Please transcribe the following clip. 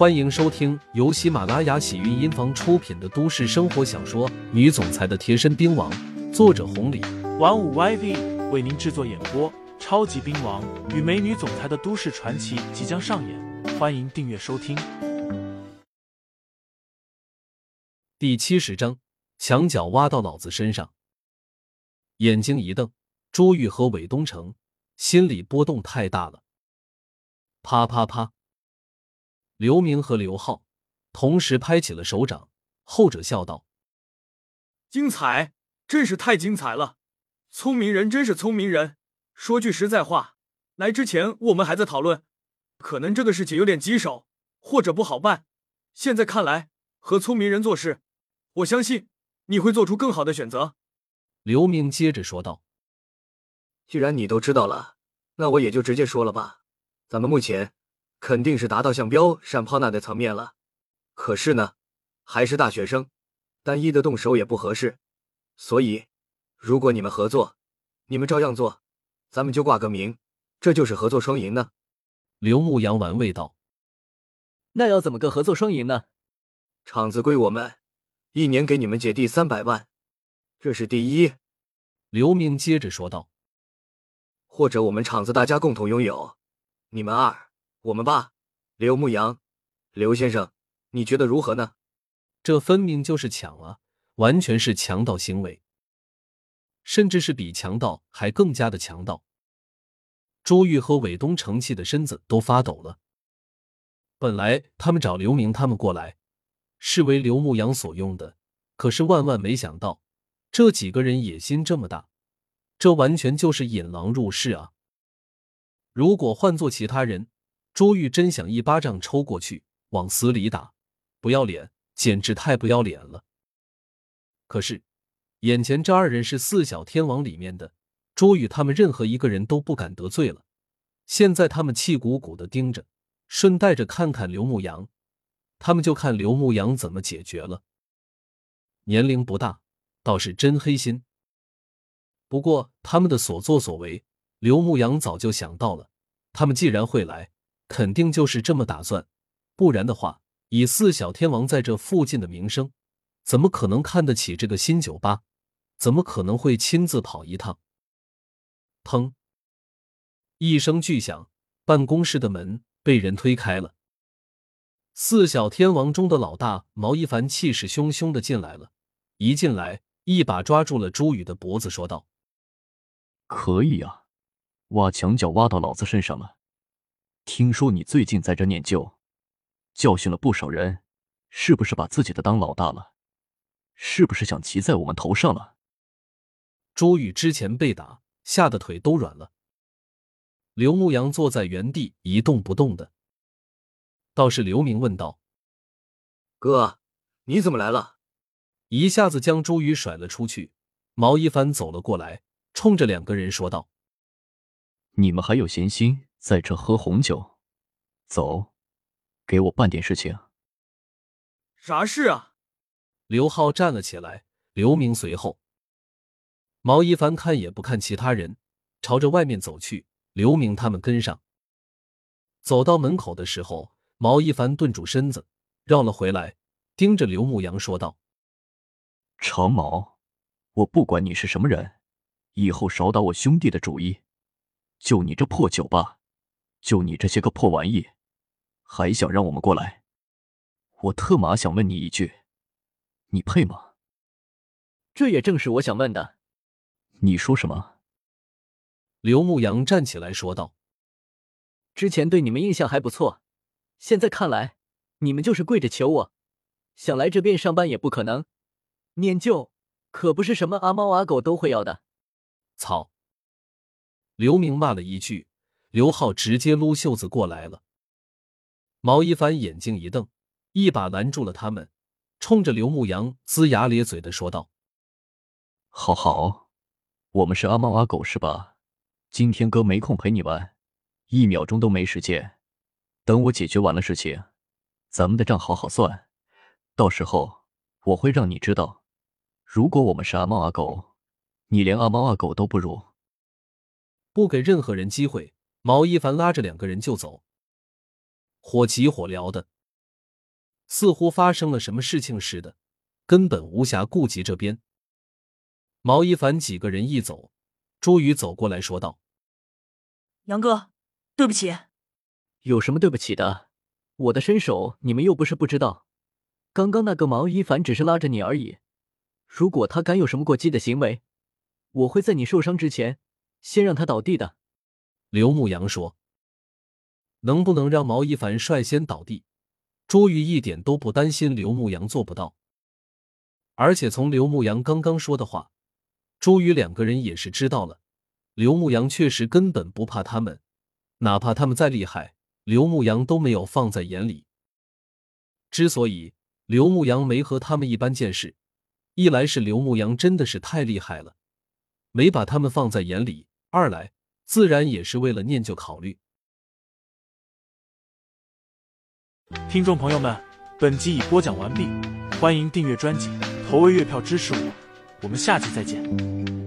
欢迎收听由喜马拉雅喜韵音房出品的都市生活小说《女总裁的贴身兵王》，作者红礼，玩五 YV 为您制作演播。超级兵王与美女总裁的都市传奇即将上演，欢迎订阅收听。第七十章，墙角挖到老子身上。眼睛一瞪，朱玉和韦东城心里波动太大了。啪啪啪！刘明和刘浩同时拍起了手掌，后者笑道：“精彩，真是太精彩了！聪明人真是聪明人。说句实在话，来之前我们还在讨论，可能这个事情有点棘手，或者不好办。现在看来，和聪明人做事，我相信你会做出更好的选择。”刘明接着说道：“既然你都知道了，那我也就直接说了吧。咱们目前肯定是达到像标善炮那的层面了，可是呢，还是大学生，单一的动手也不合适。所以，如果你们合作，你们照样做，咱们就挂个名，这就是合作双赢呢。”刘牧阳玩味道：“那要怎么个合作双赢呢？厂子归我们，一年给你们姐弟三百万。”这是第一，刘明接着说道：“或者我们厂子大家共同拥有，你们二，我们吧。刘牧阳，刘先生，你觉得如何呢？”这分明就是抢啊，完全是强盗行为，甚至是比强盗还更加的强盗。朱玉和韦东城气的身子都发抖了。本来他们找刘明他们过来，是为刘牧阳所用的，可是万万没想到。这几个人野心这么大，这完全就是引狼入室啊！如果换做其他人，朱玉真想一巴掌抽过去，往死里打，不要脸，简直太不要脸了。可是，眼前这二人是四小天王里面的，朱玉他们任何一个人都不敢得罪了。现在他们气鼓鼓的盯着，顺带着看看刘牧阳，他们就看刘牧阳怎么解决了。年龄不大。倒是真黑心。不过他们的所作所为，刘牧阳早就想到了。他们既然会来，肯定就是这么打算。不然的话，以四小天王在这附近的名声，怎么可能看得起这个新酒吧？怎么可能会亲自跑一趟？砰！一声巨响，办公室的门被人推开了。四小天王中的老大毛一凡气势汹汹的进来了。一进来。一把抓住了朱宇的脖子，说道：“可以呀，挖墙角挖到老子身上了。听说你最近在这念旧，教训了不少人，是不是把自己的当老大了？是不是想骑在我们头上了？”朱宇之前被打，吓得腿都软了。刘牧阳坐在原地一动不动的。倒是刘明问道：“哥，你怎么来了？”一下子将朱宇甩了出去，毛一帆走了过来，冲着两个人说道：“你们还有闲心在这喝红酒？走，给我办点事情。”“啥事啊？”刘浩站了起来，刘明随后。毛一凡看也不看其他人，朝着外面走去。刘明他们跟上。走到门口的时候，毛一凡顿住身子，绕了回来，盯着刘牧阳说道。长毛，我不管你是什么人，以后少打我兄弟的主意。就你这破酒吧，就你这些个破玩意，还想让我们过来？我特马想问你一句，你配吗？这也正是我想问的。你说什么？刘牧阳站起来说道：“之前对你们印象还不错，现在看来，你们就是跪着求我，想来这边上班也不可能。”念旧可不是什么阿猫阿狗都会要的。操！刘明骂了一句，刘浩直接撸袖子过来了。毛一凡眼睛一瞪，一把拦住了他们，冲着刘牧阳龇牙咧嘴的说道：“好好，我们是阿猫阿狗是吧？今天哥没空陪你玩，一秒钟都没时间。等我解决完了事情，咱们的账好好算。到时候我会让你知道。”如果我们是阿猫阿狗，你连阿猫阿狗都不如。不给任何人机会，毛一凡拉着两个人就走，火急火燎的。似乎发生了什么事情似的，根本无暇顾及这边。毛一凡几个人一走，朱宇走过来说道：“杨哥，对不起。有什么对不起的？我的身手你们又不是不知道。刚刚那个毛一凡只是拉着你而已，如果他敢有什么过激的行为，我会在你受伤之前先让他倒地的。”刘牧阳说：“能不能让毛一凡率先倒地？”朱玉一点都不担心刘牧阳做不到，而且从刘牧阳刚刚说的话，朱宇两个人也是知道了，刘牧阳确实根本不怕他们，哪怕他们再厉害，刘牧阳都没有放在眼里。之所以刘牧阳没和他们一般见识，一来是刘牧阳真的是太厉害了，没把他们放在眼里；二来自然也是为了念旧考虑。听众朋友们，本集已播讲完毕，欢迎订阅专辑，投喂月票支持我，我们下集再见。